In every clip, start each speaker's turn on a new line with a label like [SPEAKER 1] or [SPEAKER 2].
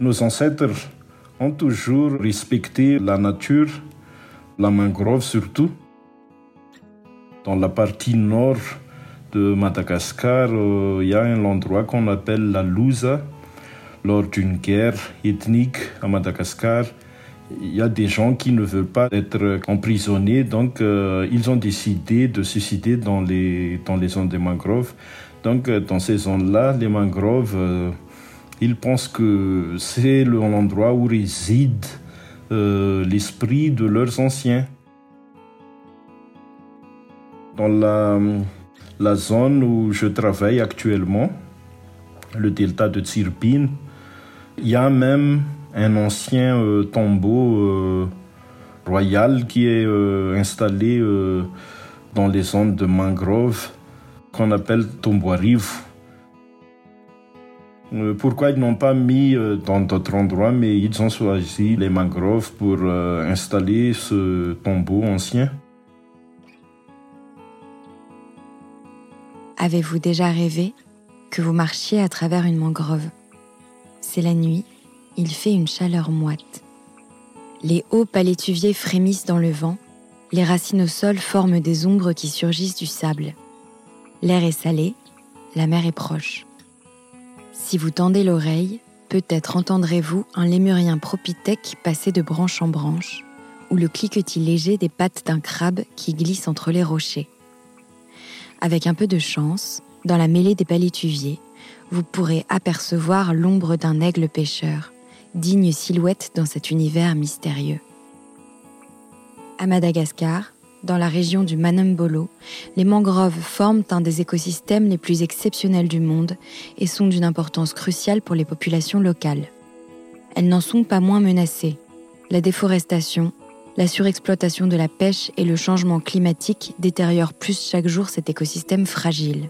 [SPEAKER 1] Nos ancêtres ont toujours respecté la nature, la mangrove surtout. Dans la partie nord de Madagascar, euh, il y a un endroit qu'on appelle la Louza. Lors d'une guerre ethnique à Madagascar, il y a des gens qui ne veulent pas être emprisonnés, donc euh, ils ont décidé de suicider dans les, dans les zones des mangroves. Donc euh, dans ces zones-là, les mangroves, ils pensent que c'est l'endroit où réside l'esprit de leurs anciens. Dans la zone où je travaille actuellement, le delta de Tsirpin, il y a même un ancien euh, tombeau euh, royal qui est euh, installé dans les zones de mangrove qu'on appelle Tomboariv. Pourquoi ils n'ont pas mis dans d'autres endroits, mais ils ont choisi les mangroves pour installer ce tombeau ancien?
[SPEAKER 2] Avez-vous déjà rêvé que vous marchiez à travers une mangrove? C'est la nuit, il fait une chaleur moite. Les hauts palétuviers frémissent dans le vent, les racines au sol forment des ombres qui surgissent du sable. L'air est salé, la mer est proche. Si vous tendez l'oreille, peut-être entendrez-vous un lémurien propithèque passer de branche en branche, ou le cliquetis léger des pattes d'un crabe qui glisse entre les rochers. Avec un peu de chance, dans la mêlée des palétuviers, vous pourrez apercevoir l'ombre d'un aigle pêcheur, digne silhouette dans cet univers mystérieux. À Madagascar, dans la région du Manambolo, les mangroves forment un des écosystèmes les plus exceptionnels du monde et sont d'une importance cruciale pour les populations locales. Elles n'en sont pas moins menacées. La déforestation, la surexploitation de la pêche et le changement climatique détériorent plus chaque jour cet écosystème fragile.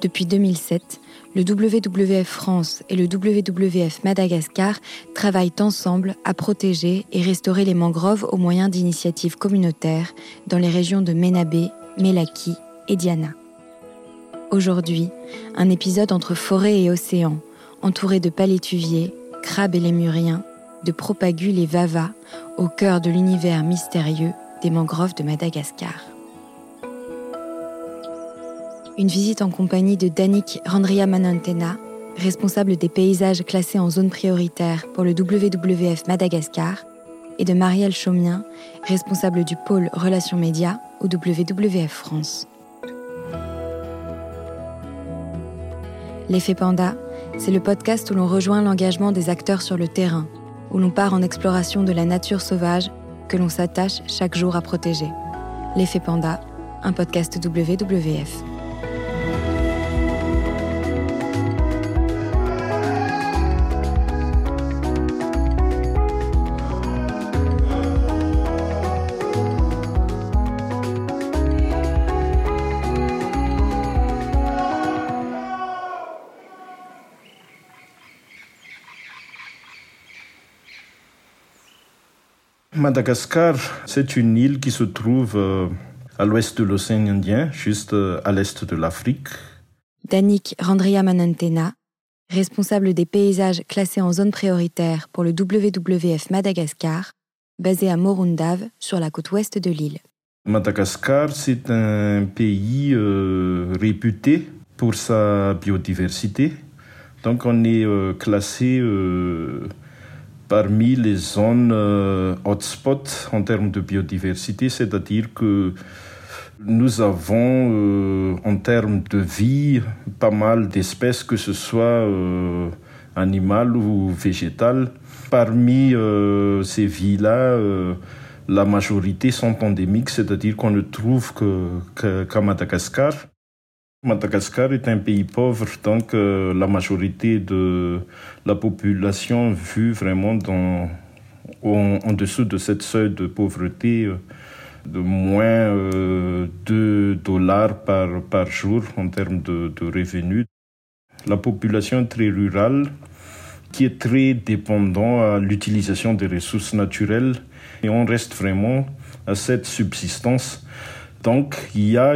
[SPEAKER 2] Depuis 2007, le WWF France et le WWF Madagascar travaillent ensemble à protéger et restaurer les mangroves au moyen d'initiatives communautaires dans les régions de Menabé, Melaki et Diana. Aujourd'hui, un épisode entre forêt et océan, entouré de palétuviers, crabes et lémuriens, de propagules et vava au cœur de l'univers mystérieux des mangroves de Madagascar. Une visite en compagnie de Danik Randriamanantena, responsable des paysages classés en zone prioritaire pour le WWF Madagascar, et de Marielle Chaumien, responsable du pôle Relations Médias au WWF France. L'effet Panda, c'est le podcast où l'on rejoint l'engagement des acteurs sur le terrain où l'on part en exploration de la nature sauvage que l'on s'attache chaque jour à protéger. L'effet Panda, un podcast WWF.
[SPEAKER 1] Madagascar, c'est une île qui se trouve euh, à l'ouest de l'océan Indien, juste euh, à l'est de l'Afrique.
[SPEAKER 2] Danik Randriamanantena, responsable des paysages classés en zone prioritaire pour le WWF Madagascar, basé à Morundav, sur la côte ouest de l'île.
[SPEAKER 1] Madagascar, c'est un pays euh, réputé pour sa biodiversité. Donc on est classé parmi les zones euh, hotspots en termes de biodiversité, c'est-à-dire que nous avons euh, en termes de vie pas mal d'espèces, que ce soit euh, animales ou végétales. Parmi ces vies-là, la majorité sont endémiques, c'est-à-dire qu'on ne trouve qu'à Madagascar. Madagascar est un pays pauvre, donc euh, la majorité de la population vit vraiment en, dessous de cette seuil de pauvreté euh, de moins euh, 2 dollars par, par jour en termes de, de revenus. La population est très rurale, qui est très dépendante à l'utilisation des ressources naturelles, et on reste vraiment à cette subsistance. Donc il y a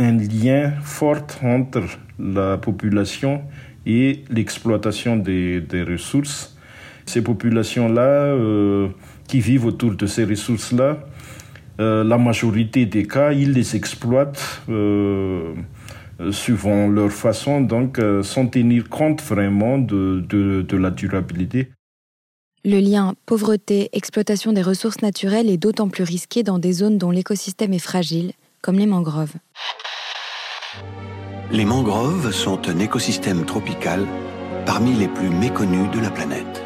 [SPEAKER 1] un lien fort entre la population et l'exploitation des, ressources. Ces populations-là qui vivent autour de ces ressources-là, la majorité des cas, ils les exploitent suivant leur façon, donc sans tenir compte vraiment de, de la durabilité.
[SPEAKER 2] Le lien pauvreté-exploitation des ressources naturelles est d'autant plus risqué dans des zones dont l'écosystème est fragile, comme les mangroves.
[SPEAKER 3] Les mangroves sont un écosystème tropical parmi les plus méconnus de la planète.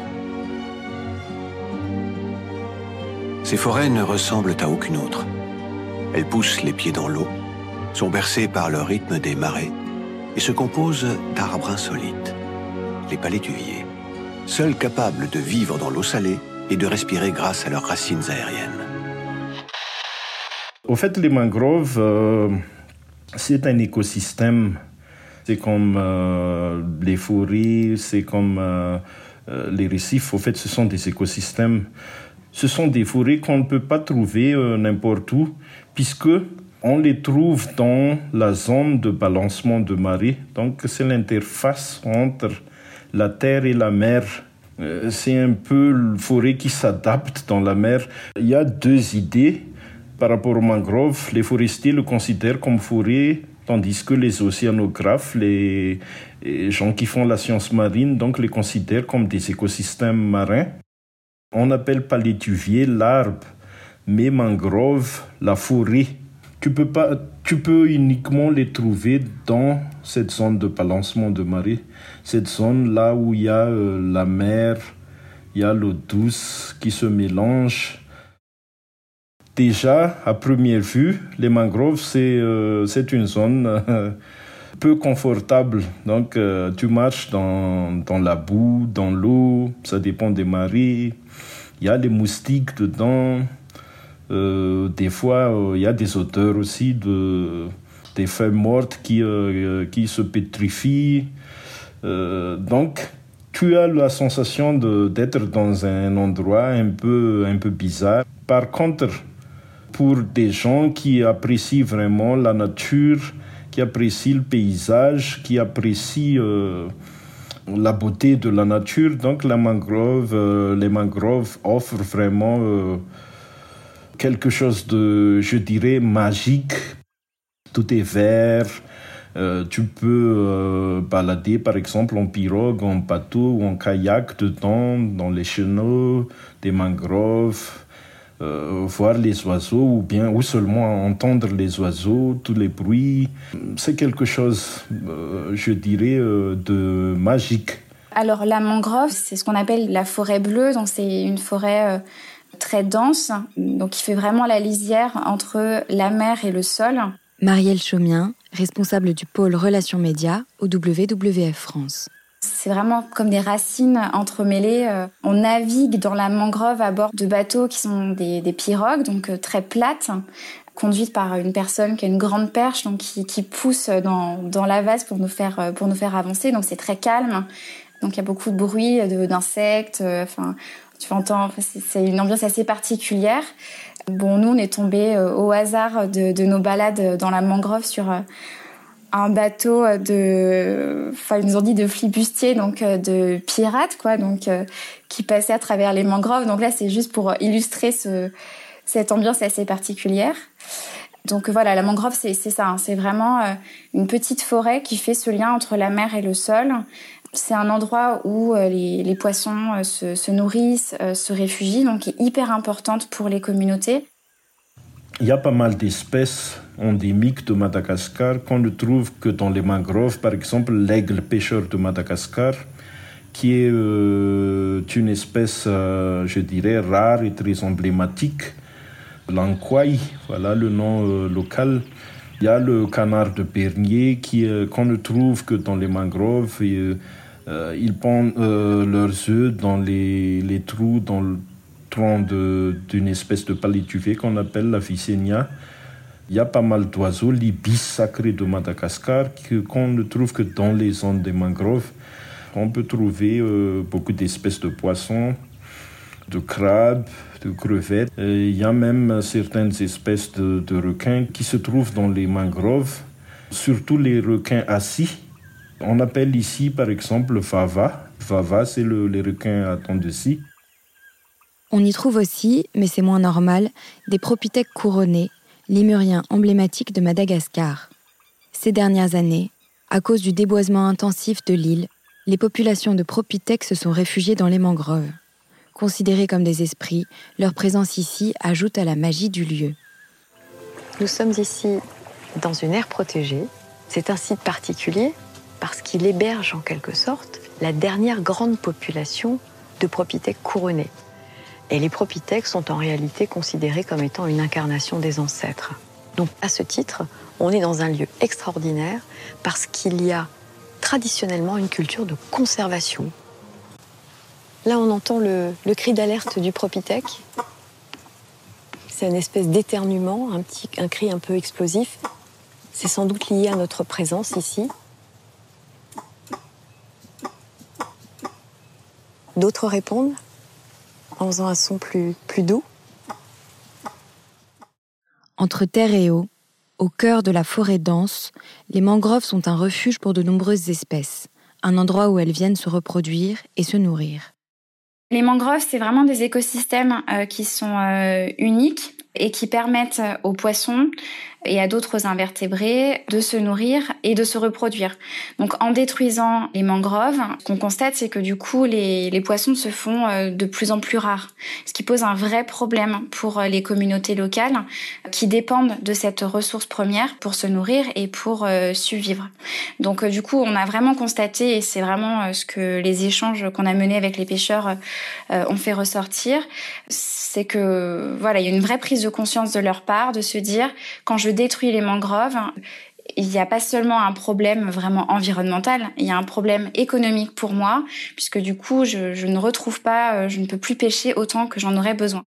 [SPEAKER 3] Ces forêts ne ressemblent à aucune autre. Elles poussent les pieds dans l'eau, sont bercées par le rythme des marées et se composent d'arbres insolites, les palétuviers seuls capables de vivre dans l'eau salée et de respirer grâce à leurs racines aériennes.
[SPEAKER 1] Au fait, les mangroves, euh, c'est un écosystème. C'est comme euh, les forêts, c'est comme euh, les récifs. Au fait, ce sont des écosystèmes. Ce sont des forêts qu'on ne peut pas trouver n'importe où, puisque on les trouve dans la zone de balancement de marée. Donc, c'est l'interface entre la terre et la mer. Euh, c'est un peu le forêt qui s'adapte dans la mer. Il y a deux idées par rapport aux mangroves. Les forestiers le considèrent comme forêt, tandis que les océanographes, les, gens qui font la science marine, donc les considèrent comme des écosystèmes marins. On appelle palétuvier l'arbre, mais mangrove la forêt. Tu peux, pas, tu peux uniquement les trouver dans cette zone de balancement de marée, cette zone là où il y a euh, la mer, il y a l'eau douce qui se mélange. Déjà, à première vue, les mangroves, c'est euh, une zone euh, peu confortable. Donc, tu marches dans, dans la boue, dans l'eau, ça dépend des marées. Il y a les moustiques dedans. Euh, des fois, il y a des odeurs aussi de, des feuilles mortes qui, euh, qui se pétrifient. Euh, donc, tu as la sensation d'être dans un endroit un peu, un peu bizarre. Par contre, pour des gens qui apprécient vraiment la nature, qui apprécient le paysage, qui apprécient la beauté de la nature, donc la mangrove, les mangroves offrent vraiment quelque chose de, je dirais, magique. Tout est vert. Euh, tu peux euh, balader par exemple en pirogue, en bateau ou en kayak dedans, dans les chenaux, des mangroves, euh, voir les oiseaux ou bien ou seulement entendre les oiseaux, tous les bruits. C'est quelque chose, je dirais, de magique.
[SPEAKER 4] Alors la mangrove, c'est ce qu'on appelle la forêt bleue, donc c'est une forêt très dense, donc qui fait vraiment la lisière entre la mer et le sol.
[SPEAKER 2] Marielle Chaumien, responsable du pôle Relations Médias au WWF France.
[SPEAKER 4] C'est vraiment comme des racines entremêlées. Euh, on navigue dans la mangrove à bord de bateaux qui sont des, pirogues, donc euh, très plates, conduites par une personne qui a une grande perche, donc qui, pousse dans, dans la vase pour nous faire euh, pour nous faire avancer. Donc c'est très calme. Donc il y a beaucoup de bruit d'insectes. Enfin, tu entends, c'est une ambiance assez particulière. Bon, nous, on est tombé au hasard de, nos balades dans la mangrove sur un bateau de, enfin, ils nous ont dit de flibustiers, donc euh, de pirates, quoi, donc qui passait à travers les mangroves. Donc là, c'est juste pour illustrer ce, cette ambiance assez particulière. Donc voilà, la mangrove, c'est ça, hein. c'est vraiment une petite forêt qui fait ce lien entre la mer et le sol, c'est un endroit où euh, les, poissons euh, se, nourrissent, euh, se réfugient, donc qui est hyper importante pour les communautés.
[SPEAKER 1] Il y a pas mal d'espèces endémiques de Madagascar qu'on ne trouve que dans les mangroves. Par exemple, l'aigle pêcheur de Madagascar, qui est une espèce, je dirais, rare et très emblématique. L'ankwai, voilà le nom local. Il y a le canard de Bernier qu'on ne trouve que dans les mangroves. Et, euh, ils pondent euh, leurs œufs dans les, les, trous, dans d'une espèce de palétuvier qu'on appelle la Vicenia. Il y a pas mal d'oiseaux, l'ibis sacré de Madagascar, qu'on ne trouve que dans les zones des mangroves. On peut trouver euh, beaucoup d'espèces de poissons, de crabes, de crevettes. il y a même certaines espèces de, requins qui se trouvent dans les mangroves, surtout les requins assis On appelle ici, par exemple, Vava. Vava, c'est le, les requins à temps de scie.
[SPEAKER 2] On y trouve aussi, mais c'est moins normal, des propithèques couronnés, lémuriens emblématiques de Madagascar. Ces dernières années, à cause du déboisement intensif de l'île, les populations de propithèques se sont réfugiées dans les mangroves. Considérés comme des esprits, leur présence ici ajoute à la magie du lieu.
[SPEAKER 5] Nous sommes ici dans une aire protégée. C'est un site particulier parce qu'il héberge en quelque sorte la dernière grande population de propithèques couronnés. Et les propithèques sont en réalité considérés comme étant une incarnation des ancêtres. Donc à ce titre, on est dans un lieu extraordinaire parce qu'il y a traditionnellement une culture de conservation. Là, on entend le, cri d'alerte du propithèque. C'est une espèce d'éternuement, un, petit, un cri un peu explosif. C'est sans doute lié à notre présence ici. D'autres répondent en faisant un son plus, plus doux.
[SPEAKER 2] Entre terre et eau, au cœur de la forêt dense, les mangroves sont un refuge pour de nombreuses espèces, un endroit où elles viennent se reproduire et se nourrir.
[SPEAKER 4] Les mangroves, c'est vraiment des écosystèmes euh, qui sont euh, uniques et qui permettent aux poissons et à d'autres invertébrés de se nourrir et de se reproduire. Donc en détruisant les mangroves, ce qu'on constate, c'est que du coup, les, les, poissons se font euh, de plus en plus rares, ce qui pose un vrai problème pour euh, les communautés locales qui dépendent de cette ressource première pour se nourrir et pour euh, survivre. Donc du coup, on a vraiment constaté, et c'est vraiment ce que les échanges qu'on a menés avec les pêcheurs ont fait ressortir, c'est que voilà, il y a une vraie prise de conscience de leur part de se dire quand je détruis les mangroves, il n'y a pas seulement un problème vraiment environnemental, il y a un problème économique pour moi, puisque du coup, je, ne retrouve pas, euh, je ne peux plus pêcher autant que j'en aurais besoin.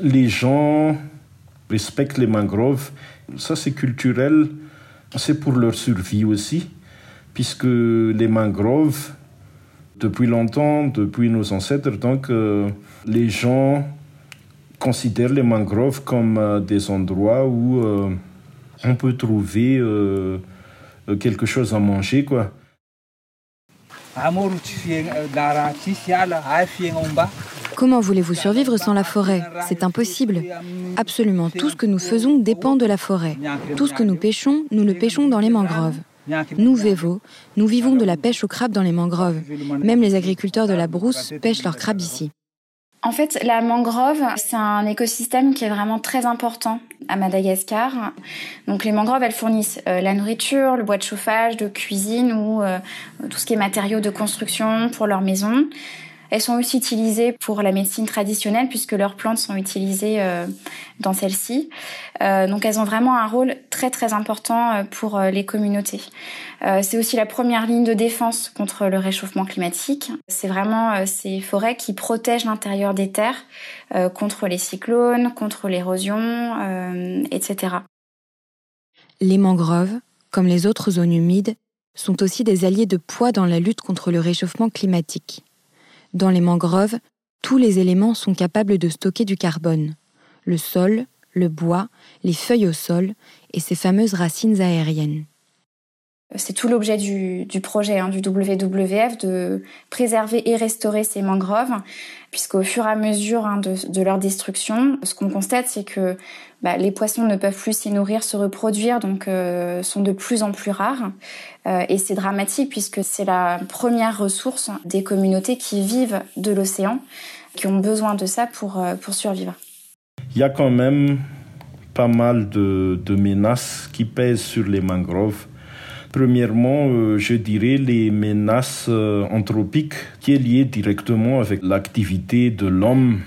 [SPEAKER 1] Les gens respectent les mangroves, ça c'est culturel, c'est pour leur survie aussi, puisque les mangroves, depuis longtemps, depuis nos ancêtres, donc euh, les gens considère les mangroves comme euh, des endroits où euh, on peut trouver euh, quelque chose à manger, quoi.
[SPEAKER 2] Comment voulez-vous survivre sans la forêt? C'est impossible. Absolument tout ce que nous faisons dépend de la forêt. Tout ce que nous pêchons, nous le pêchons dans les mangroves. Nous, Vévo, nous vivons de la pêche au crabe dans les mangroves. Même les agriculteurs de la brousse pêchent leurs crabes ici.
[SPEAKER 4] En fait, la mangrove, c'est un écosystème qui est vraiment très important à Madagascar. Donc les mangroves, elles fournissent euh, la nourriture, le bois de chauffage, de cuisine ou euh, tout ce qui est matériaux de construction pour leur maison. Elles sont aussi utilisées pour la médecine traditionnelle puisque leurs plantes sont utilisées euh, dans celle-ci. Euh, donc elles ont vraiment un rôle très très important euh, pour les communautés. C'est aussi la première ligne de défense contre le réchauffement climatique. C'est vraiment ces forêts qui protègent l'intérieur des terres contre les cyclones, contre l'érosion, etc.
[SPEAKER 2] Les mangroves, comme les autres zones humides, sont aussi des alliés de poids dans la lutte contre le réchauffement climatique. Dans les mangroves, tous les éléments sont capables de stocker du carbone. Le sol, le bois, les feuilles au sol et ces fameuses racines aériennes.
[SPEAKER 4] C'est tout l'objet du, projet hein, du WWF de préserver et restaurer ces mangroves, puisqu'au fur et à mesure hein, de, leur destruction, ce qu'on constate, c'est que bah, les poissons ne peuvent plus s'y nourrir, se reproduire, donc euh, sont de plus en plus rares. Euh, et c'est dramatique puisque c'est la première ressource des communautés qui vivent de l'océan, qui ont besoin de ça pour, euh, pour survivre.
[SPEAKER 1] Il y a quand même pas mal de, de menaces qui pèsent sur les mangroves Premièrement, euh, je dirais les menaces euh, anthropiques qui est liée directement avec l'activité de l'homme.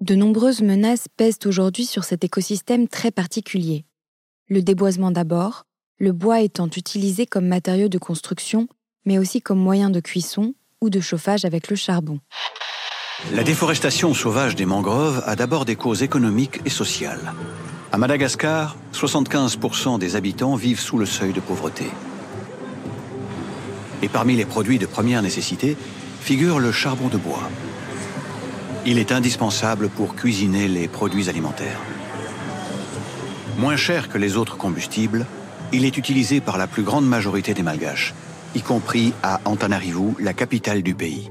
[SPEAKER 2] De nombreuses menaces pèsent aujourd'hui sur cet écosystème très particulier. Le déboisement d'abord, le bois étant utilisé comme matériau de construction, mais aussi comme moyen de cuisson ou de chauffage avec le charbon.
[SPEAKER 3] La déforestation sauvage des mangroves a d'abord des causes économiques et sociales. À Madagascar, 75% des habitants vivent sous le seuil de pauvreté. Et parmi les produits de première nécessité figure le charbon de bois. Il est indispensable pour cuisiner les produits alimentaires. Moins cher que les autres combustibles, Il est utilisé par la plus grande majorité des Malgaches, y compris à Antananarivo, la capitale du pays.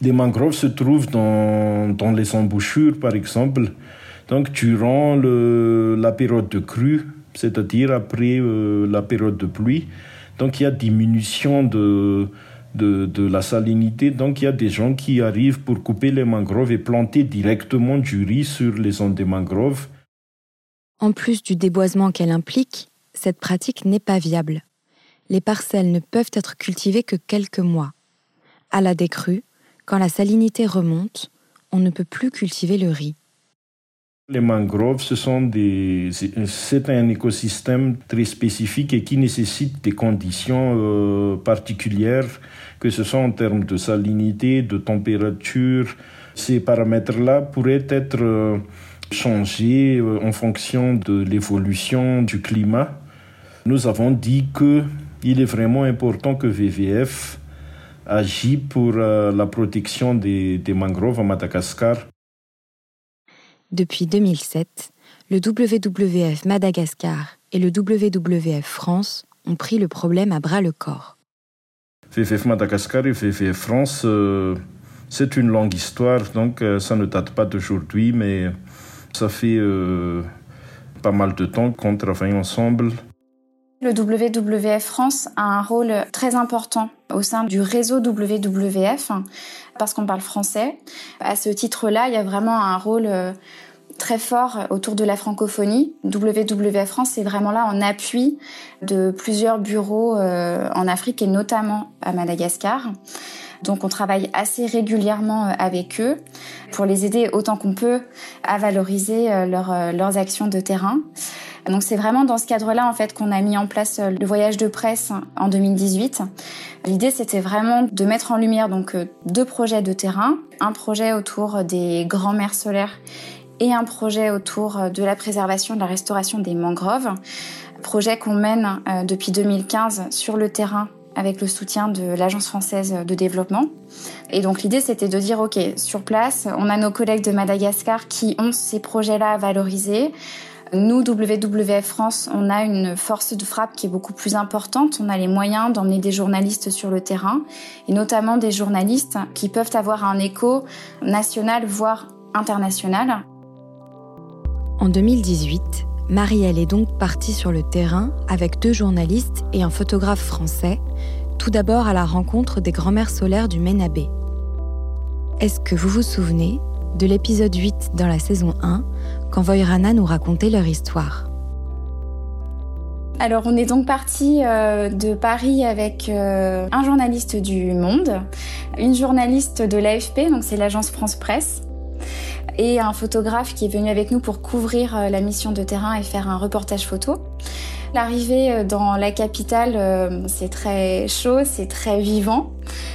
[SPEAKER 1] Les mangroves se trouvent dans, dans les embouchures, par exemple. Donc, durant le, la période de crue, c'est-à-dire après euh, la période de pluie, donc il y a diminution de, de, de, la salinité. Donc il y a des gens qui arrivent pour couper les mangroves et planter directement du riz sur les zones des mangroves.
[SPEAKER 2] En plus du déboisement qu'elle implique, cette pratique n'est pas viable. Les parcelles ne peuvent être cultivées que quelques mois. À la décrue, quand la salinité remonte, on ne peut plus cultiver le riz.
[SPEAKER 1] Les mangroves, ce sont des, c'est un écosystème très spécifique et qui nécessite des conditions euh, particulières, que ce soit en termes de salinité, de température. Ces paramètres-là pourraient être euh, changés euh, en fonction de l'évolution du climat. Nous avons dit que il est vraiment important que VVF agit pour la protection des, des mangroves à Madagascar.
[SPEAKER 2] Depuis 2007, le WWF Madagascar et le WWF France ont pris le problème à bras le corps.
[SPEAKER 1] WWF Madagascar et WWF France, euh, c'est une longue histoire, donc euh, ça ne date pas d'aujourd'hui, mais ça fait euh, pas mal de temps qu'on travaille ensemble.
[SPEAKER 4] Le WWF France a un rôle très important au sein du réseau WWF parce qu'on parle français. À ce titre-là, il y a vraiment un rôle très fort autour de la francophonie. WWF France est vraiment là en appui de plusieurs bureaux euh, en Afrique et notamment à Madagascar. Donc on travaille assez régulièrement euh, avec eux pour les aider autant qu'on peut à valoriser euh, leurs actions de terrain. Donc c'est vraiment dans ce cadre-là en fait qu'on a mis en place le voyage de presse en 2018. L'idée c'était vraiment de mettre en lumière donc deux projets de terrain, un projet autour des grands mers solaires et un projet autour de la préservation de la restauration des mangroves. Projet qu'on mène euh, depuis 2015 sur le terrain avec le soutien de l'Agence française de développement. Et donc l'idée, c'était de dire, OK, sur place, on a nos collègues de Madagascar qui ont ces projets-là à valoriser. Nous, WWF France, on a une force de frappe qui est beaucoup plus importante. On a les moyens d'emmener des journalistes sur le terrain, et notamment des journalistes qui peuvent avoir un écho national, voire international.
[SPEAKER 2] En 2018, Marielle est donc partie sur le terrain avec deux journalistes et un photographe français, tout d'abord à la rencontre des grands-mères solaires du Ménabé. Est-ce que vous vous souvenez de l'épisode 8 dans la saison 1, quand Voyrana nous racontait leur histoire?
[SPEAKER 4] Alors on est donc parti euh, de Paris avec euh, un journaliste du Monde, une journaliste de l'AFP, donc c'est l'agence France Presse, et un photographe qui est venu avec nous pour couvrir euh, la mission de terrain et faire un reportage photo. L'arrivée euh, dans la capitale, euh, c'est très chaud, c'est très vivant.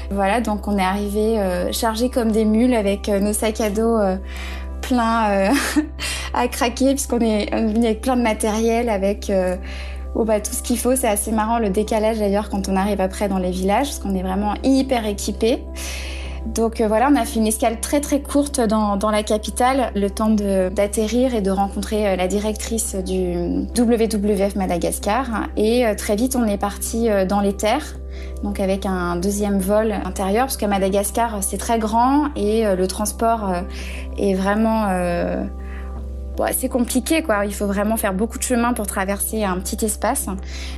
[SPEAKER 4] Voilà, donc on est arrivé chargé comme des mules avec nos sacs à dos pleins à craquer puisqu'on est venu avec plein de matériel, avec bah, tout ce qu'il faut. C'est assez marrant le décalage d'ailleurs quand on arrive après dans les villages parce qu'on est vraiment hyper équipé. Donc euh, voilà, on a fait une escale très très courte dans, la capitale, le temps d'atterrir et de rencontrer euh, la directrice du WWF Madagascar. Et euh, très vite, on est parti dans les terres, donc avec un deuxième vol intérieur, parce qu'à Madagascar, c'est très grand et le transport est vraiment c'est compliqué, quoi. Il faut vraiment faire beaucoup de chemin pour traverser un petit espace.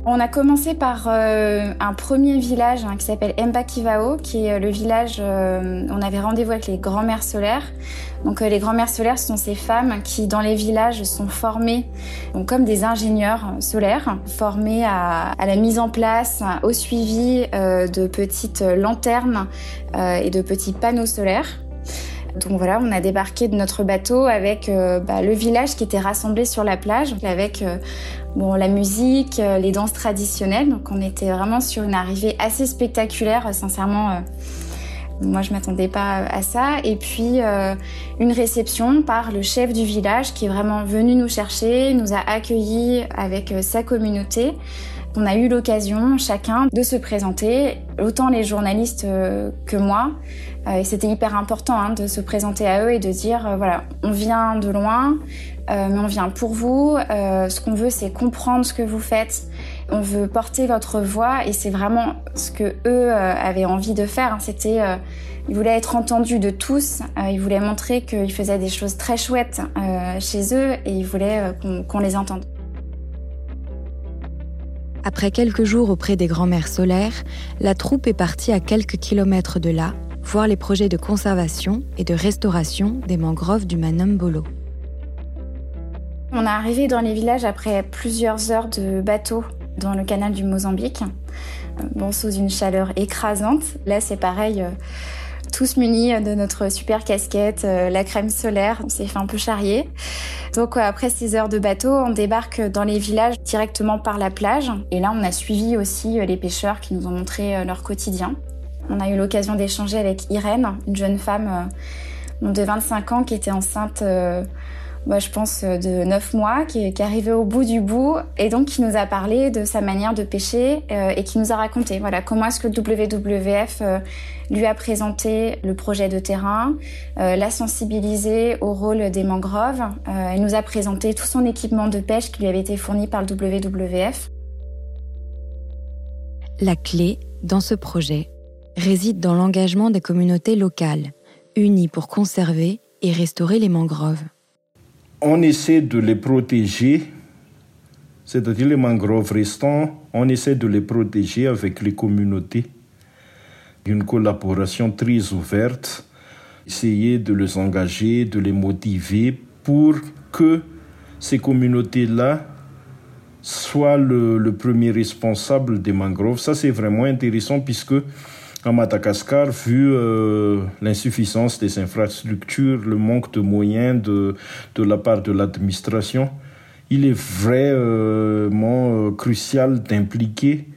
[SPEAKER 4] On a commencé par euh, un premier village hein, qui s'appelle Mbakivao, qui est euh, le village. Euh, on avait rendez-vous avec les grands-mères solaires. Donc les grands-mères solaires, sont ces femmes qui, dans les villages, sont formées comme des ingénieurs solaires, formées à, à, la mise en place, au suivi de petites lanternes et de petits panneaux solaires. Donc voilà, on a débarqué de notre bateau avec euh, bah, le village qui était rassemblé sur la plage, avec euh, bon, la musique, euh, les danses traditionnelles. Donc on était vraiment sur une arrivée assez spectaculaire, sincèrement. moi, je m'attendais pas à ça. Et puis, une réception par le chef du village qui est vraiment venu nous chercher, nous a accueillis avec sa communauté. On a eu l'occasion chacun de se présenter, autant les journalistes euh, que moi. Euh, et c'était hyper important hein, de se présenter à eux et de dire euh, voilà, on vient de loin, mais on vient pour vous. ce qu'on veut, c'est comprendre ce que vous faites. On veut porter votre voix et c'est vraiment ce que eux avaient envie de faire. Hein. C'était ils voulaient être entendus de tous. ils voulaient montrer qu'ils faisaient des choses très chouettes chez eux et ils voulaient qu'on les entende.
[SPEAKER 2] Après quelques jours auprès des grands-mères solaires, la troupe est partie à quelques kilomètres de là, voir les projets de conservation et de restauration des mangroves du Manambolo.
[SPEAKER 4] On est arrivé dans les villages après plusieurs heures de bateau dans le canal du Mozambique, bon, sous une chaleur écrasante. Là, c'est pareil. Tous munis de notre super casquette, euh, la crème solaire. On s'est fait un peu charrier. Donc euh, après ces heures de bateau, on débarque dans les villages directement par la plage. Et là, on a suivi aussi euh, les pêcheurs qui nous ont montré leur quotidien. On a eu l'occasion d'échanger avec Irène, une jeune femme de 25 ans qui était enceinte moi, je pense, euh, de neuf mois, qui, est arrivé au bout du bout, et donc qui nous a parlé de sa manière de pêcher euh, et qui nous a raconté, voilà, comment est-ce que le WWF euh, lui a présenté le projet de terrain, l'a sensibilisé au rôle des mangroves, et nous a présenté tout son équipement de pêche qui lui avait été fourni par le WWF.
[SPEAKER 2] La clé, dans ce projet, réside dans l'engagement des communautés locales, unies pour conserver et restaurer les mangroves
[SPEAKER 1] on essaie de les protéger, c'est-à-dire les mangroves restants, on essaie de les protéger avec les communautés. Une collaboration très ouverte, essayer de les engager, de les motiver pour que ces communautés-là soient le, premier responsable des mangroves. Ça, c'est vraiment intéressant puisque à Madagascar, vu euh, l'insuffisance des infrastructures, le manque de moyens de, de la part de l'administration, il est vraiment euh, crucial d'impliquer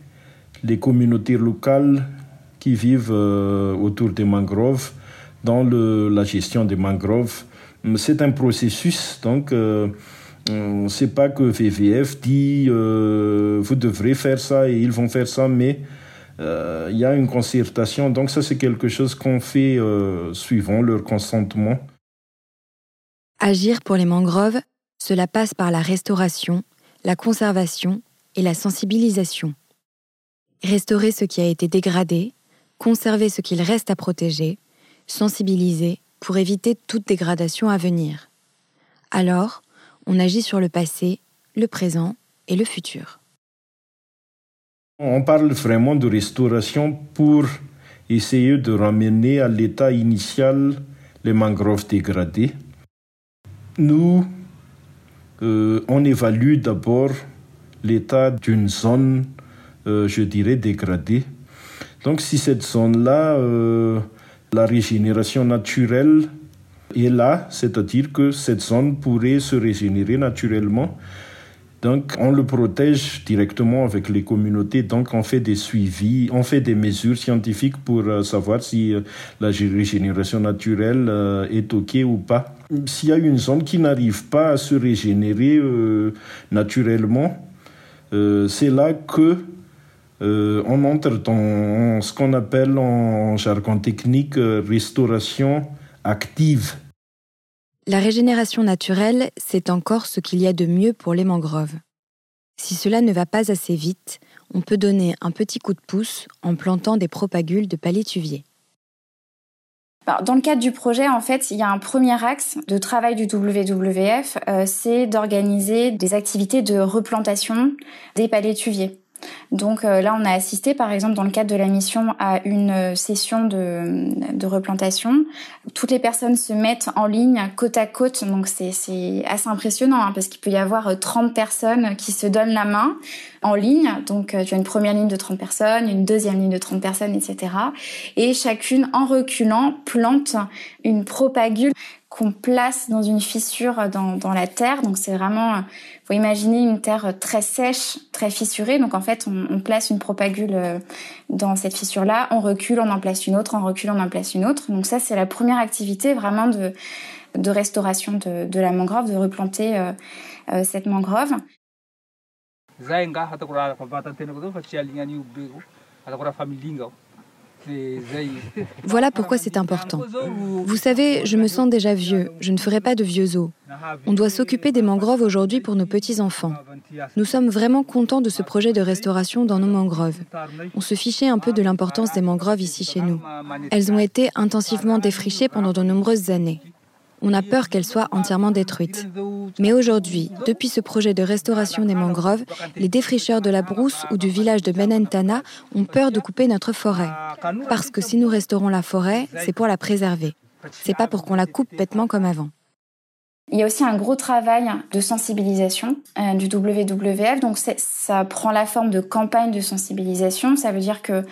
[SPEAKER 1] les communautés locales qui vivent euh, autour des mangroves dans le, la gestion des mangroves. C'est un processus, donc c'est pas que VVF dit vous devrez faire ça et ils vont faire ça, mais euh, il y a une concertation. Donc ça, c'est quelque chose qu'on fait euh, suivant leur consentement.
[SPEAKER 2] Agir pour les mangroves, cela passe par la restauration, la conservation et la sensibilisation. Restaurer ce qui a été dégradé, conserver ce qu'il reste à protéger, sensibiliser pour éviter toute dégradation à venir. Alors, on agit sur le passé, le présent et le futur.
[SPEAKER 1] On parle vraiment de restauration pour essayer de ramener à l'état initial les mangroves dégradées. Nous, euh, on évalue d'abord l'état d'une zone, euh, je dirais, dégradée. Donc si cette zone-là, euh, la régénération naturelle est là, c'est-à-dire que cette zone pourrait se régénérer naturellement, donc, on le protège directement avec les communautés. Donc, on fait des suivis, on fait des mesures scientifiques pour euh, savoir si euh, la régénération naturelle euh, est OK ou pas. S'il y a une zone qui n'arrive pas à se régénérer naturellement, c'est là que on entre dans ce qu'on appelle en jargon technique restauration active.
[SPEAKER 2] La régénération naturelle, c'est encore ce qu'il y a de mieux pour les mangroves. Si cela ne va pas assez vite, on peut donner un petit coup de pouce en plantant des propagules de palétuvier.
[SPEAKER 4] Dans le cadre du projet, en fait, il y a un premier axe de travail du WWF, euh, c'est d'organiser des activités de replantation des palétuviers. Donc euh, là, on a assisté, par exemple, dans le cadre de la mission, à une euh, session de, replantation. Toutes les personnes se mettent en ligne, côte à côte. Donc c'est assez impressionnant, hein, parce qu'il peut y avoir 30 euh, personnes qui se donnent la main en ligne. Donc tu as une première ligne de 30 personnes, une deuxième ligne de 30 personnes, etc. Et chacune, en reculant, plante une propagule qu'on place dans une fissure dans, la terre. Donc c'est vraiment, faut imaginer une terre très sèche, très fissurée. Donc en fait, on, place une propagule euh, dans cette fissure-là, on recule, on en place une autre, on recule, on en place une autre. Donc ça, c'est la première activité vraiment de, restauration de, de la mangrove, de replanter euh, euh cette mangrove.
[SPEAKER 2] Voilà pourquoi c'est important. Vous savez, je me sens déjà vieux, je ne ferai pas de vieux os. On doit s'occuper des mangroves aujourd'hui pour nos petits-enfants. Nous sommes vraiment contents de ce projet de restauration dans nos mangroves. On se fichait un peu de l'importance des mangroves ici chez nous. Elles ont été intensivement défrichées pendant de nombreuses années. On a peur qu'elles soient entièrement détruites. Mais aujourd'hui, depuis ce projet de restauration des mangroves, les défricheurs de la brousse ou du village de Benentana ont peur de couper notre forêt. Parce que si nous restaurons la forêt, c'est pour la préserver. C'est pas pour qu'on la coupe bêtement comme avant.
[SPEAKER 4] Il y a aussi un gros travail de sensibilisation euh, du WWF. Donc ça prend la forme de campagne de sensibilisation. Ça veut dire que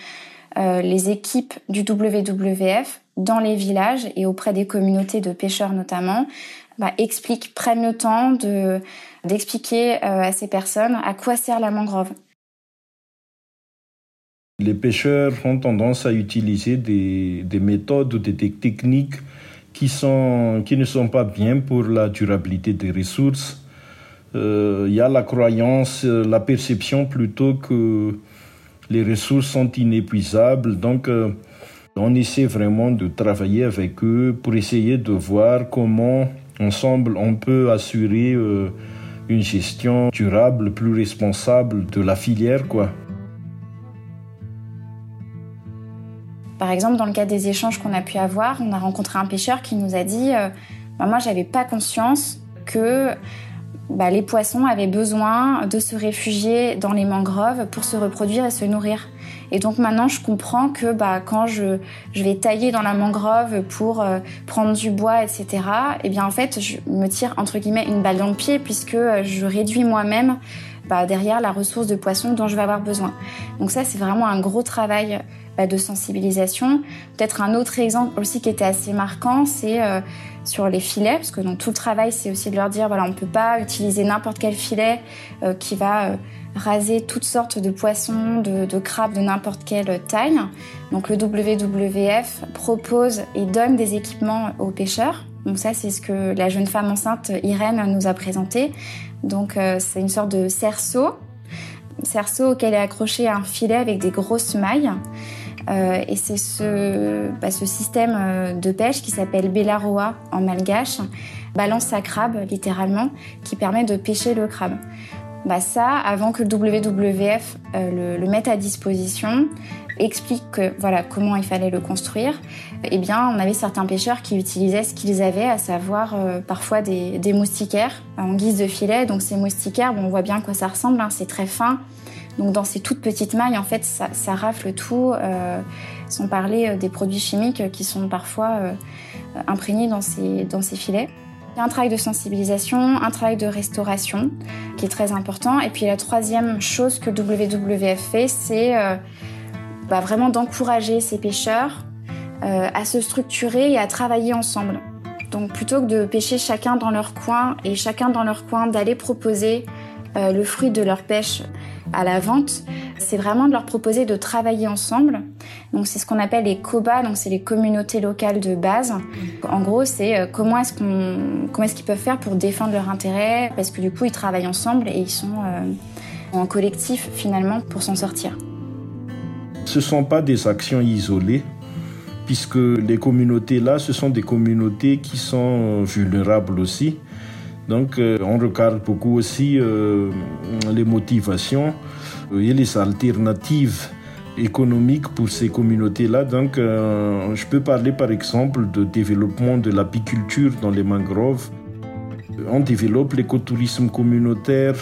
[SPEAKER 4] euh, les équipes du WWF dans les villages et auprès des communautés de pêcheurs notamment bah, expliquent, prennent le temps de d'expliquer euh, à ces personnes à quoi sert la mangrove.
[SPEAKER 1] Les pêcheurs ont tendance à utiliser des, des méthodes ou des techniques qui, sont, qui ne sont pas bien pour la durabilité des ressources. Euh, il y a la croyance, la perception plutôt que les ressources sont inépuisables. Donc, euh, on essaie vraiment de travailler avec eux pour essayer de voir comment, ensemble, on peut assurer euh, une gestion durable, plus responsable de la filière.
[SPEAKER 4] Par exemple, dans le cas des échanges qu'on a pu avoir, on a rencontré un pêcheur qui nous a dit euh, bah, Moi, j'avais pas conscience que bah, les poissons avaient besoin de se réfugier dans les mangroves pour se reproduire et se nourrir. Et donc maintenant, je comprends que bah, quand je, vais tailler dans la mangrove pour euh, prendre du bois, etc., eh bien en fait, je me tire entre guillemets une balle dans le pied puisque euh, je réduis moi-même bah, derrière la ressource de poisson dont je vais avoir besoin. Donc ça, c'est vraiment un gros travail bah, de sensibilisation. Peut-être un autre exemple aussi qui était assez marquant, c'est euh, sur les filets, parce que dans tout le travail, c'est aussi de leur dire, voilà, on ne peut pas utiliser n'importe quel filet qui va raser toutes sortes de poissons, de, crabes de n'importe quelle taille. Donc le WWF propose et donne des équipements aux pêcheurs. Donc ça, c'est ce que la jeune femme enceinte Irène nous a présenté. Donc c'est une sorte de cerceau cerceau auquel est accroché un filet avec des grosses mailles. Euh, et c'est ce, bah, système euh, de pêche qui s'appelle Bellaroa en malgache, balance à crabe littéralement, qui permet de pêcher le crabe. Bah ça, avant que le WWF euh, le, mette à disposition, explique que, voilà comment il fallait le construire. Eh bien, on avait certains pêcheurs qui utilisaient ce qu'ils avaient, à savoir euh, parfois des, moustiquaires en guise de filet. Donc ces moustiquaires, bon, on voit bien à quoi ça ressemble. Hein, c'est très fin. Donc dans ces toutes petites mailles, en fait, ça, rafle tout, euh, sans parler des produits chimiques qui sont parfois imprégnés dans ces, dans ces filets. Il y a un travail de sensibilisation, un travail de restauration qui est très important. Et puis la troisième chose que WWF fait, c'est euh, bah, vraiment d'encourager ces pêcheurs euh, à se structurer et à travailler ensemble. Donc plutôt que de pêcher chacun dans leur coin et chacun dans leur coin d'aller proposer euh, le fruit de leur pêche à la vente, c'est vraiment de leur proposer de travailler ensemble. Donc c'est ce qu'on appelle les COBA, donc c'est les communautés locales de base. En gros, c'est euh, comment est-ce qu'on comment est-ce qu'ils peuvent faire pour défendre leurs intérêts parce que du coup, ils travaillent ensemble et ils sont euh, en collectif finalement pour s'en sortir.
[SPEAKER 1] Ce sont pas des actions isolées puisque les communautés là, ce sont des communautés qui sont vulnérables aussi. Donc euh, on regarde beaucoup aussi euh, les motivations et les alternatives économiques pour ces communautés-là. Donc euh, je peux parler par exemple de développement de l'apiculture dans les mangroves. On développe l'écotourisme communautaire.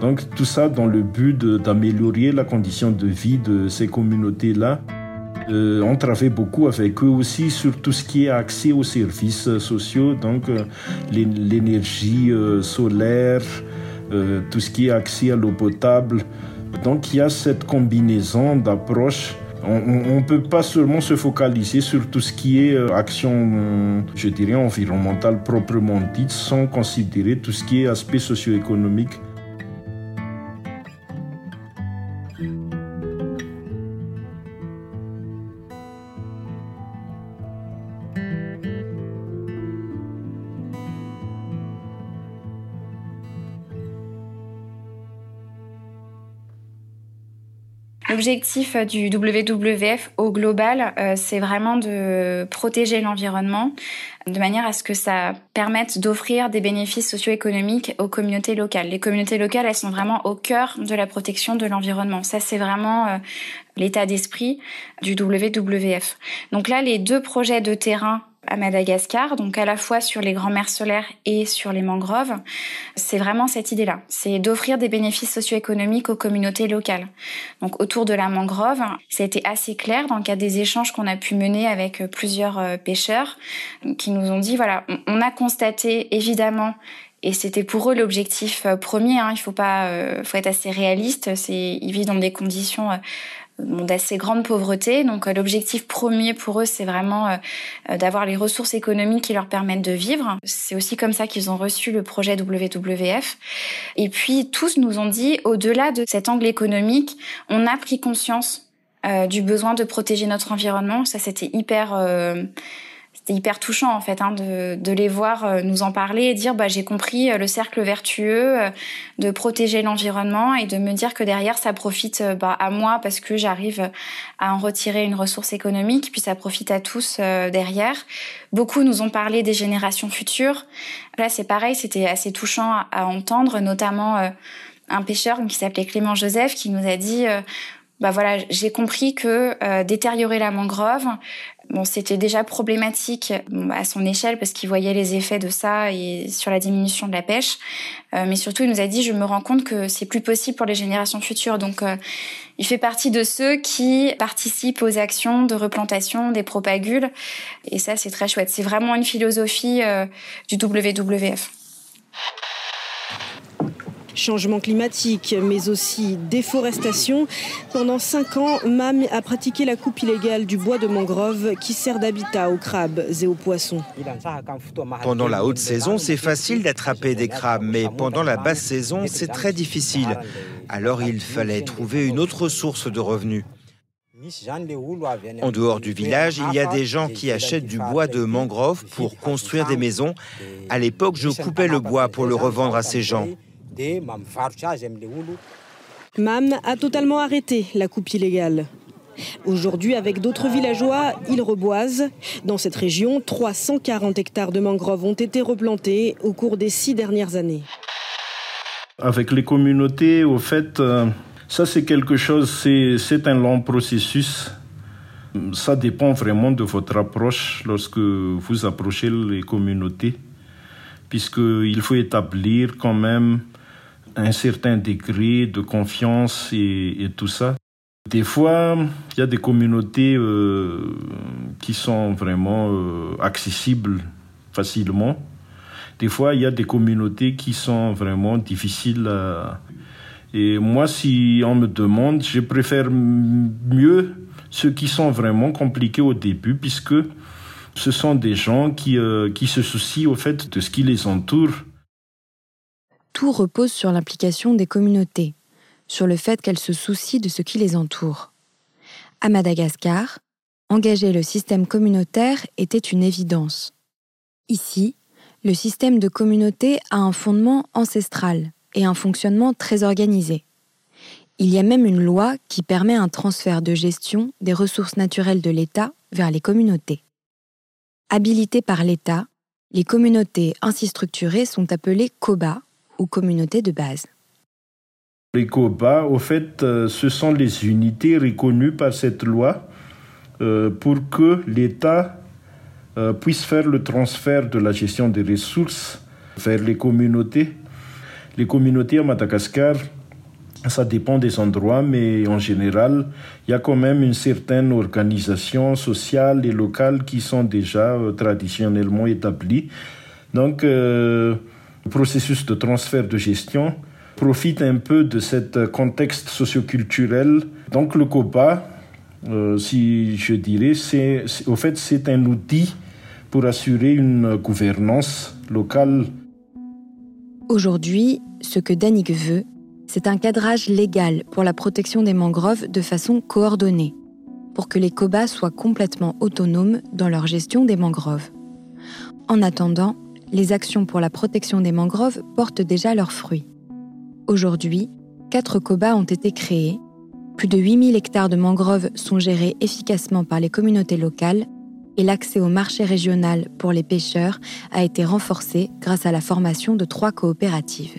[SPEAKER 1] Donc tout ça dans le but d'améliorer la condition de vie de ces communautés-là. Euh, on travaille beaucoup avec eux aussi sur tout ce qui est accès aux services sociaux, donc euh, l'énergie euh, solaire, tout ce qui est accès à l'eau potable. Donc il y a cette combinaison d'approches. On ne peut pas seulement se focaliser sur tout ce qui est action, je dirais, environnementale proprement dite, sans considérer tout ce qui est aspect socio-économique.
[SPEAKER 4] L'objectif du WWF au global, c'est vraiment de protéger l'environnement de manière à ce que ça permette d'offrir des bénéfices socio-économiques aux communautés locales. Les communautés locales, elles sont vraiment au cœur de la protection de l'environnement. Ça, c'est vraiment l'état d'esprit du WWF. Donc là, les deux projets de terrain à Madagascar, donc à la fois sur les grands mers solaires et sur les mangroves. C'est vraiment cette idée-là, c'est d'offrir des bénéfices socio-économiques aux communautés locales. Donc autour de la mangrove, ça a été assez clair dans le cadre des échanges qu'on a pu mener avec euh, plusieurs euh, pêcheurs qui nous ont dit voilà, on a constaté évidemment et c'était pour eux l'objectif euh, premier. Hein. Il faut pas, faut être assez réaliste. C'est, ils vivent dans des conditions d'assez grande pauvreté. Donc euh, l'objectif premier pour eux, c'est vraiment euh, euh, d'avoir les ressources économiques qui leur permettent de vivre. C'est aussi comme ça qu'ils ont reçu le projet WWF. Et puis tous nous ont dit, au-delà de cet angle économique, on a pris conscience du besoin de protéger notre environnement. Ça, c'était hyper c'était hyper touchant en fait hein, de, de, les voir euh, nous en parler et dire bah j'ai compris euh, le cercle vertueux euh, de protéger l'environnement et de me dire que derrière ça profite bah, à moi parce que j'arrive à en retirer une ressource économique puis ça profite à tous derrière. Beaucoup nous ont parlé des générations futures. Là c'est pareil, c'était assez touchant à, à entendre, notamment un pêcheur qui s'appelait Clément Joseph qui nous a dit bah voilà, j'ai compris que euh, détériorer la mangrove, bon, c'était déjà problématique à son échelle parce qu'il voyait les effets de ça et sur la diminution de la pêche. Euh, mais surtout, il nous a dit, je me rends compte que c'est plus possible pour les générations futures. Donc, euh, il fait partie de ceux qui participent aux actions de replantation des propagules. Et ça, c'est très chouette. C'est vraiment une philosophie du WWF.
[SPEAKER 6] Changement climatique, mais aussi déforestation. Pendant cinq ans, MAM a pratiqué la coupe illégale du bois de mangrove qui sert d'habitat aux crabes et aux poissons.
[SPEAKER 7] Pendant la haute saison, c'est facile d'attraper des crabes, mais pendant la basse saison, c'est très difficile. Alors il fallait trouver une autre source de revenus. En dehors du village, il y a des gens qui achètent du bois de mangrove pour construire des maisons. À l'époque, je coupais le bois pour le revendre à ces gens.
[SPEAKER 6] Mam a totalement arrêté la coupe illégale. Aujourd'hui, avec d'autres villageois, il reboise. Dans cette région, 340 hectares de mangroves ont été replantés au cours des six dernières années.
[SPEAKER 1] Avec les communautés, au fait, euh, ça c'est quelque chose, c'est un long processus. Ça dépend vraiment de votre approche lorsque vous approchez les communautés, puisqu'il faut établir quand même un certain degré de confiance et, tout ça. Des fois, il y a des communautés euh, qui sont vraiment euh, accessibles facilement. Des fois, il y a des communautés qui sont vraiment difficiles. Et moi, si on me demande, je préfère mieux ceux qui sont vraiment compliqués au début, puisque ce sont des gens qui, euh, qui se soucient au fait de ce qui les entoure
[SPEAKER 2] tout repose sur l'implication des communautés, sur le fait qu'elles se soucient de ce qui les entoure. À Madagascar, engager le système communautaire était une évidence. Ici, le système de communauté a un fondement ancestral et un fonctionnement très organisé. Il y a même une loi qui permet un transfert de gestion des ressources naturelles de l'État vers les communautés. Habilitées par l'État, les communautés ainsi structurées sont appelées COBA ou communautés de base.
[SPEAKER 1] Les COBA, au fait, euh, ce sont les unités reconnues par cette loi euh, pour que l'État euh, puisse faire le transfert de la gestion des ressources vers les communautés. Les communautés à Madagascar, ça dépend des endroits, mais en général, il y a quand même une certaine organisation sociale et locale qui sont déjà traditionnellement établies. Donc, le processus de transfert de gestion profite un peu de ce contexte socioculturel. Donc le COPA, euh, si je dirais, c'est, au fait, c'est un outil pour assurer une gouvernance locale.
[SPEAKER 2] Aujourd'hui, ce que Danik veut, c'est un cadrage légal pour la protection des mangroves de façon coordonnée, pour que les COBA soient complètement autonomes dans leur gestion des mangroves. En attendant, les actions pour la protection des mangroves portent déjà leurs fruits. Aujourd'hui, quatre COBA ont été créés, Plus de 8000 hectares de mangroves sont gérés efficacement par les communautés locales et l'accès au marché régional pour les pêcheurs a été renforcé grâce à la formation de trois coopératives.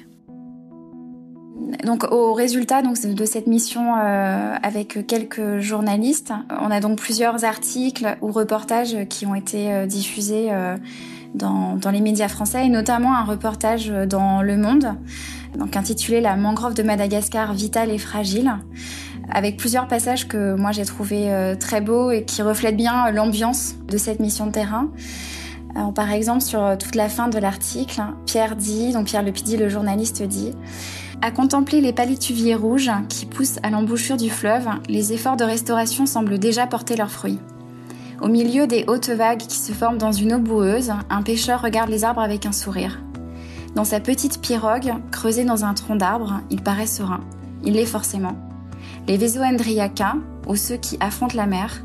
[SPEAKER 4] Donc au résultat de cette mission euh, avec quelques journalistes, on a donc plusieurs articles ou reportages qui ont été euh, diffusés euh, dans, les médias français et notamment un reportage dans Le Monde intitulé La mangrove de Madagascar vitale et fragile avec plusieurs passages que moi j'ai trouvé euh, très beaux et qui reflètent bien l'ambiance de cette mission de terrain. Alors, par exemple, sur euh, toute la fin de l'article, Pierre dit, donc Pierre Lepidi, le journaliste, dit À contempler les palétuviers rouges qui poussent à l'embouchure du fleuve, les efforts de restauration semblent déjà porter leurs fruits. Au milieu des hautes vagues qui se forment dans une eau boueuse, un pêcheur regarde les arbres avec un sourire. Dans sa petite pirogue, creusée dans un tronc d'arbre, il paraît serein. Il l'est forcément. Les Vesoendriaca, ou ceux qui affrontent la mer,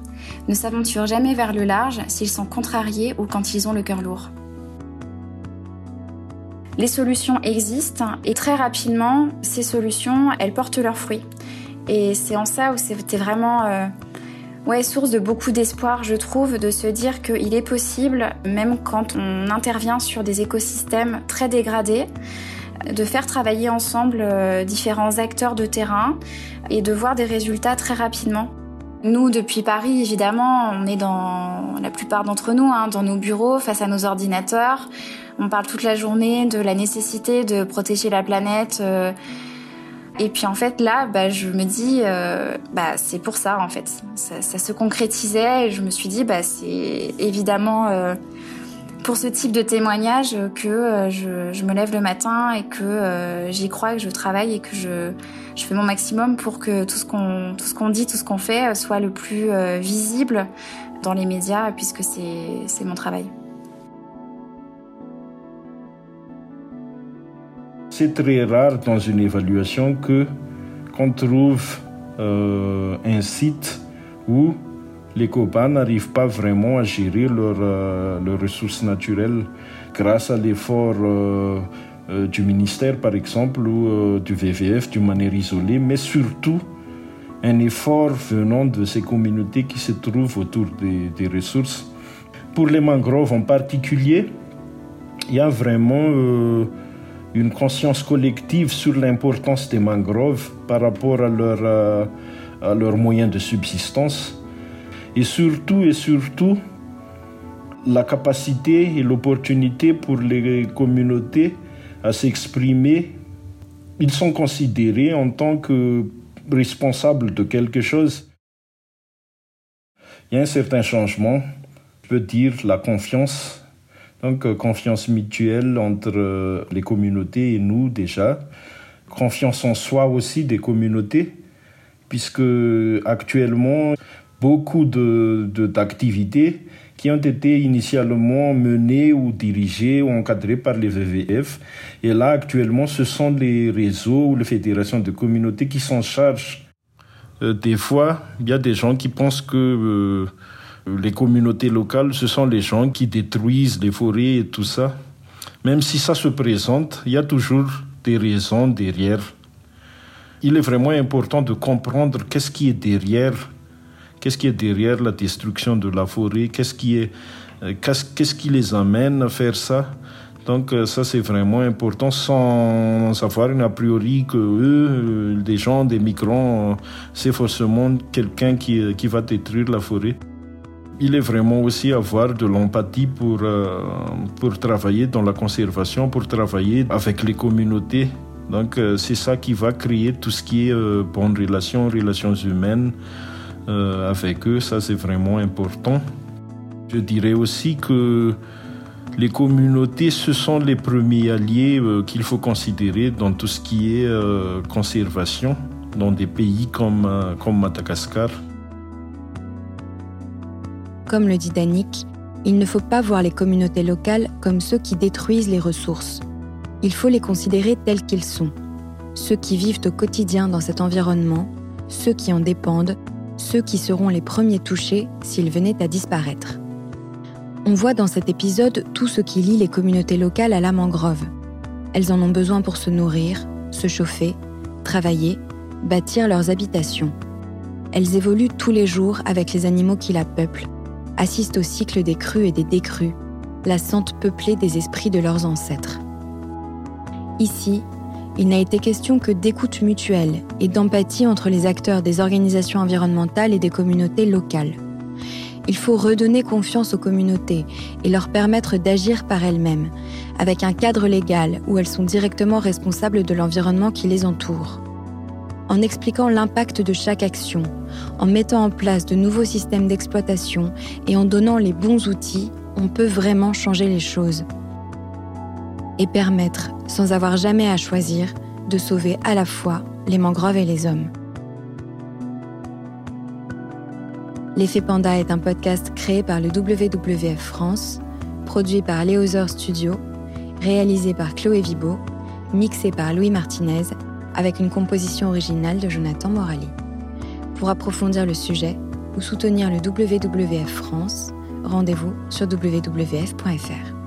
[SPEAKER 4] ne s'aventurent jamais vers le large s'ils sont contrariés ou quand ils ont le cœur lourd. Les solutions existent et très rapidement, ces solutions, elles portent leurs fruits. Et c'est en ça où c'était vraiment euh, ouais, source de beaucoup d'espoir, je trouve, de se dire qu'il est possible, même quand on intervient sur des écosystèmes très dégradés, de faire travailler ensemble euh, différents acteurs de terrain et de voir des résultats très rapidement. Nous, depuis Paris, évidemment, on est dans la plupart d'entre nous, hein, dans nos bureaux, face à nos ordinateurs. On parle toute la journée de la nécessité de protéger la planète. Euh, et puis en fait là, bah, je me dis, euh, bah, c'est pour ça en fait. Ça, se concrétisait et je me suis dit, bah, c'est évidemment euh, pour ce type de témoignage que euh, je, me lève le matin et que j'y crois, que je travaille et que je, fais mon maximum pour que tout ce qu'on dit, tout ce qu'on fait soit le plus visible dans les médias puisque c'est mon travail.
[SPEAKER 1] C'est très rare dans une évaluation que qu'on trouve euh, un site où les copains n'arrivent pas vraiment à gérer euh, leurs ressources naturelles grâce à l'effort euh, du ministère, par exemple, ou du VVF d'une manière isolée, mais surtout un effort venant de ces communautés qui se trouvent autour des, des ressources. Pour les mangroves en particulier, il y a vraiment une conscience collective sur l'importance des mangroves par rapport à, leur, euh, à leurs moyens de subsistance et surtout et surtout la capacité et l'opportunité pour les communautés à s'exprimer. Ils sont considérés en tant que responsables de quelque chose. Il y a un certain changement, je veux dire la confiance donc euh, confiance mutuelle entre euh, les communautés et nous déjà. Confiance en soi aussi des communautés, puisque actuellement, beaucoup d'activités de, qui ont été initialement menées ou dirigées ou encadrées par les VVF. Et là, actuellement, ce sont les réseaux ou les fédérations de communautés qui s'en chargent. Euh, des fois, il y a des gens qui pensent que les communautés locales, ce sont les gens qui détruisent les forêts et tout ça. Même si ça se présente, il y a toujours des raisons derrière. Il est vraiment important de comprendre qu'est-ce qui est derrière, qu'est-ce qui est derrière la destruction de la forêt, qu'est-ce qui est, euh, qu'est-ce les amène à faire ça? Donc euh, ça c'est vraiment important sans avoir une a priori que eux, euh, des gens, des migrants, c'est forcément quelqu'un qui, qui va détruire la forêt il est vraiment aussi avoir de l'empathie pour, euh, pour travailler dans la conservation, pour travailler avec les communautés. Donc euh, c'est ça qui va créer tout ce qui est euh, bonne relation, relations humaines avec eux. Ça c'est vraiment important. Je dirais aussi que les communautés, ce sont les premiers alliés qu'il faut considérer dans tout ce qui est conservation dans des pays comme, comme Madagascar.
[SPEAKER 2] Comme le dit Danik, il ne faut pas voir les communautés locales comme ceux qui détruisent les ressources. Il faut les considérer tels qu'ils sont. Ceux qui vivent au quotidien dans cet environnement, ceux qui en dépendent, ceux qui seront les premiers touchés s'ils venaient à disparaître. On voit dans cet épisode tout ce qui lie les communautés locales à la mangrove. Elles en ont besoin pour se nourrir, se chauffer, travailler, bâtir leurs habitations. elles évoluent tous les jours avec les animaux qui la peuplent, assistent au cycle des crues et des décrues, la sentent peuplée des esprits de leurs ancêtres. Ici, il n'a été question que d'écoute mutuelle et d'empathie entre les acteurs des organisations environnementales et des communautés locales. Il faut redonner confiance aux communautés et leur permettre d'agir par elles-mêmes, avec un cadre légal où elles sont directement responsables de l'environnement qui les entoure. En expliquant l'impact de chaque action, en mettant en place de nouveaux systèmes d'exploitation et en donnant les bons outils, on peut vraiment changer les choses. Et permettre, sans avoir jamais à choisir, de sauver à la fois les mangroves et les hommes. L'effet Panda est un podcast créé par le WWF France, produit par Léozer Studio, réalisé par Chloé Vibo, mixé par Louis Martinez, avec une composition originale de Jonathan Morali. Pour approfondir le sujet ou soutenir le WWF France, rendez-vous sur wwf.fr.